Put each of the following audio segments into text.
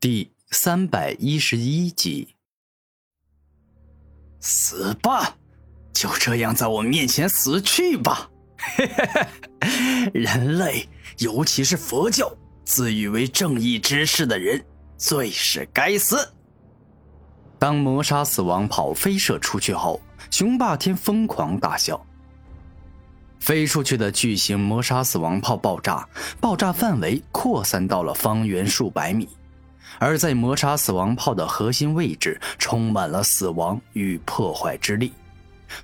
第三百一十一集，死吧！就这样在我面前死去吧！人类，尤其是佛教，自诩为正义之士的人，最是该死。当磨砂死亡炮飞射出去后，雄霸天疯狂大笑。飞出去的巨型磨砂死亡炮爆炸，爆炸范围扩散到了方圆数百米。而在磨砂死亡炮的核心位置，充满了死亡与破坏之力。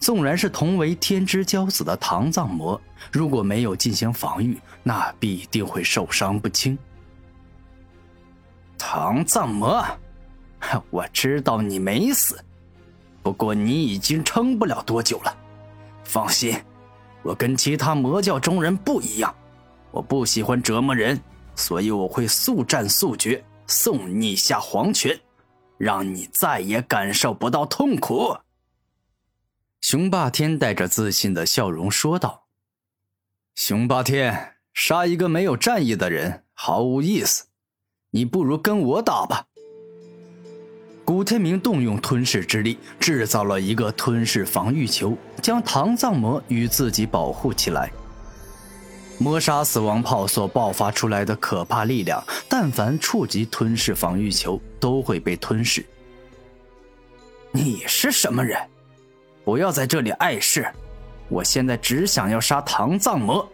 纵然是同为天之骄子的唐藏魔，如果没有进行防御，那必定会受伤不轻。唐藏魔，我知道你没死，不过你已经撑不了多久了。放心，我跟其他魔教中人不一样，我不喜欢折磨人，所以我会速战速决。送你下黄泉，让你再也感受不到痛苦。熊霸天带着自信的笑容说道：“熊霸天，杀一个没有战意的人毫无意思，你不如跟我打吧。”古天明动用吞噬之力，制造了一个吞噬防御球，将唐藏魔与自己保护起来。磨砂死亡炮所爆发出来的可怕力量，但凡触及吞噬防御球，都会被吞噬。你是什么人？不要在这里碍事！我现在只想要杀唐藏魔，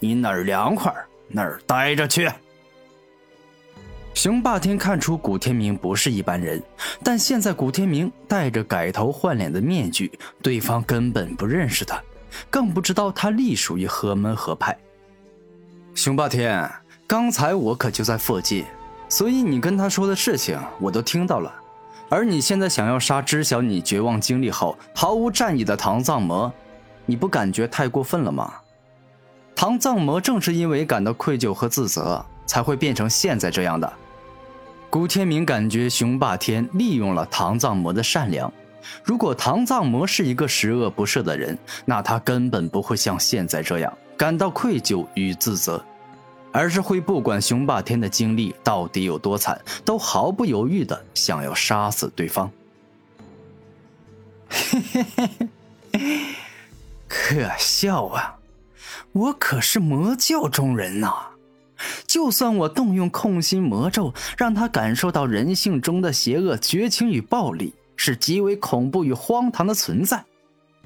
你哪儿凉快哪儿待着去。熊霸天看出古天明不是一般人，但现在古天明戴着改头换脸的面具，对方根本不认识他，更不知道他隶属于何门何派。熊霸天，刚才我可就在附近，所以你跟他说的事情我都听到了。而你现在想要杀知晓你绝望经历后毫无战意的唐藏魔，你不感觉太过分了吗？唐藏魔正是因为感到愧疚和自责，才会变成现在这样的。古天明感觉熊霸天利用了唐藏魔的善良。如果唐藏魔是一个十恶不赦的人，那他根本不会像现在这样。感到愧疚与自责，而是会不管熊霸天的经历到底有多惨，都毫不犹豫的想要杀死对方。嘿嘿嘿，可笑啊！我可是魔教中人呐，就算我动用控心魔咒，让他感受到人性中的邪恶、绝情与暴力，是极为恐怖与荒唐的存在。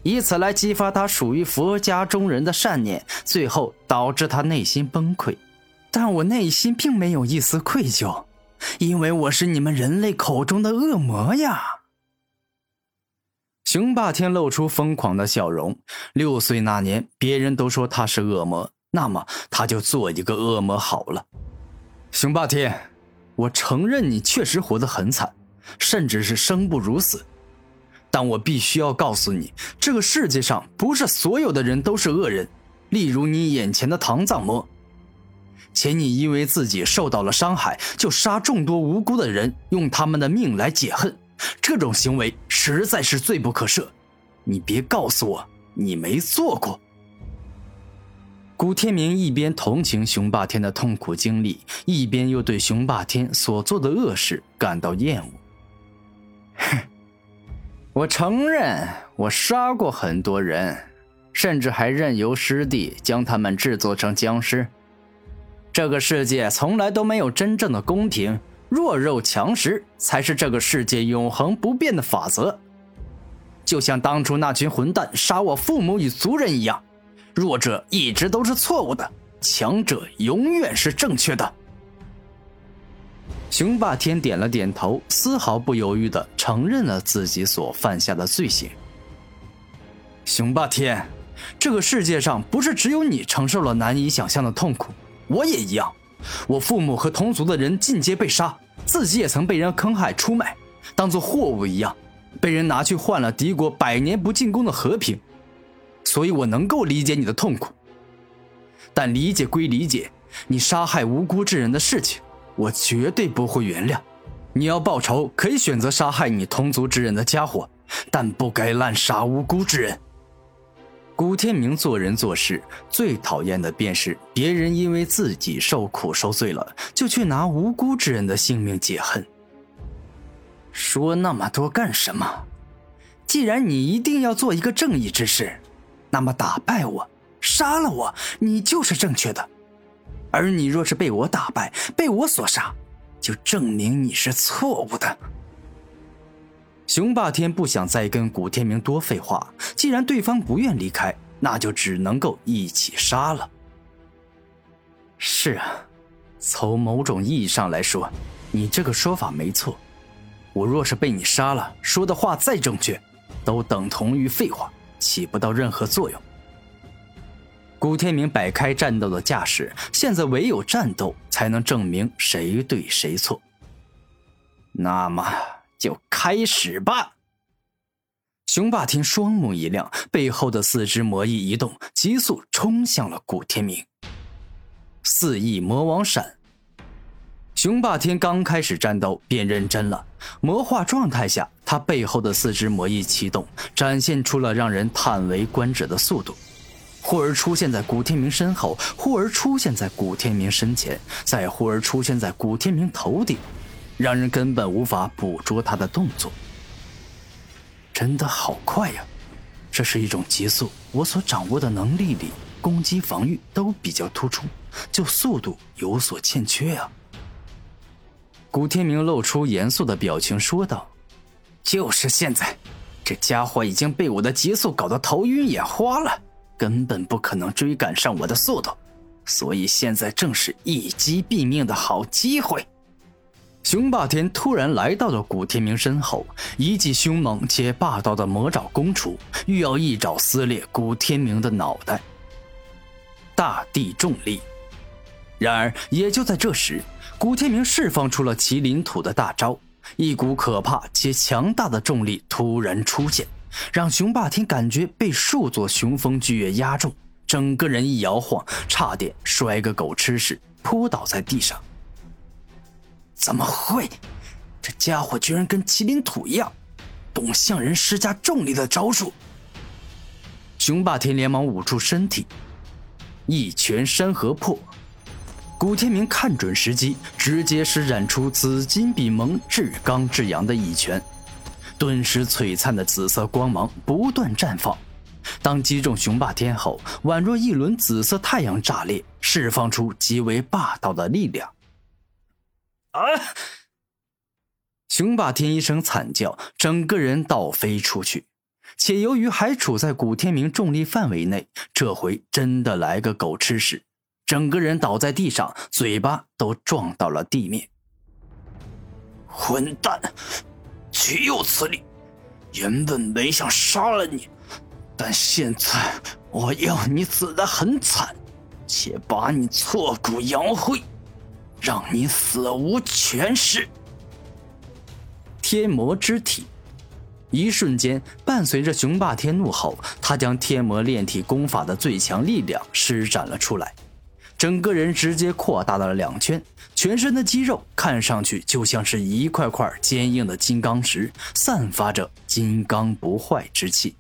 以此来激发他属于佛家中人的善念，最后导致他内心崩溃。但我内心并没有一丝愧疚，因为我是你们人类口中的恶魔呀！熊霸天露出疯狂的笑容。六岁那年，别人都说他是恶魔，那么他就做一个恶魔好了。熊霸天，我承认你确实活得很惨，甚至是生不如死。但我必须要告诉你，这个世界上不是所有的人都是恶人。例如你眼前的唐藏魔，且你因为自己受到了伤害，就杀众多无辜的人，用他们的命来解恨，这种行为实在是罪不可赦。你别告诉我你没做过。古天明一边同情熊霸天的痛苦经历，一边又对熊霸天所做的恶事感到厌恶。哼。我承认，我杀过很多人，甚至还任由师弟将他们制作成僵尸。这个世界从来都没有真正的公平，弱肉强食才是这个世界永恒不变的法则。就像当初那群混蛋杀我父母与族人一样，弱者一直都是错误的，强者永远是正确的。熊霸天点了点头，丝毫不犹豫的承认了自己所犯下的罪行。熊霸天，这个世界上不是只有你承受了难以想象的痛苦，我也一样。我父母和同族的人尽皆被杀，自己也曾被人坑害出卖，当做货物一样，被人拿去换了敌国百年不进攻的和平。所以我能够理解你的痛苦，但理解归理解，你杀害无辜之人的事情。我绝对不会原谅。你要报仇，可以选择杀害你同族之人的家伙，但不该滥杀无辜之人。古天明做人做事最讨厌的便是别人因为自己受苦受罪了，就去拿无辜之人的性命解恨。说那么多干什么？既然你一定要做一个正义之士，那么打败我，杀了我，你就是正确的。而你若是被我打败，被我所杀，就证明你是错误的。熊霸天不想再跟古天明多废话，既然对方不愿离开，那就只能够一起杀了。是啊，从某种意义上来说，你这个说法没错。我若是被你杀了，说的话再正确，都等同于废话，起不到任何作用。古天明摆开战斗的架势，现在唯有战斗才能证明谁对谁错。那么。就开始吧！雄霸天双目一亮，背后的四只魔翼一动，急速冲向了古天明。四翼魔王闪。雄霸天刚开始战斗便认真了，魔化状态下，他背后的四只魔翼启动，展现出了让人叹为观止的速度。忽而出现在古天明身后，忽而出现在古天明身前，再忽而出现在古天明头顶。让人根本无法捕捉他的动作，真的好快呀！这是一种急速，我所掌握的能力里，攻击、防御都比较突出，就速度有所欠缺啊。古天明露出严肃的表情说道：“就是现在，这家伙已经被我的急速搞得头晕眼花了，根本不可能追赶上我的速度，所以现在正是一击毙命的好机会。”雄霸天突然来到了古天明身后，一记凶猛且霸道的魔爪攻出，欲要一爪撕裂古天明的脑袋。大地重力。然而，也就在这时，古天明释放出了麒麟土的大招，一股可怕且强大的重力突然出现，让雄霸天感觉被数座雄风巨岳压中，整个人一摇晃，差点摔个狗吃屎，扑倒在地上。怎么会？这家伙居然跟麒麟土一样，懂向人施加重力的招数。雄霸天连忙捂住身体，一拳山河破。古天明看准时机，直接施展出紫金比蒙至刚至阳的一拳，顿时璀璨的紫色光芒不断绽放。当击中雄霸天后，宛若一轮紫色太阳炸裂，释放出极为霸道的力量。啊！雄霸天一声惨叫，整个人倒飞出去，且由于还处在古天明重力范围内，这回真的来个狗吃屎，整个人倒在地上，嘴巴都撞到了地面。混蛋，岂有此理！原本没想杀了你，但现在我要你死得很惨，且把你挫骨扬灰。让你死无全尸！天魔之体，一瞬间，伴随着雄霸天怒吼，他将天魔炼体功法的最强力量施展了出来，整个人直接扩大到了两圈，全身的肌肉看上去就像是一块块坚硬的金刚石，散发着金刚不坏之气。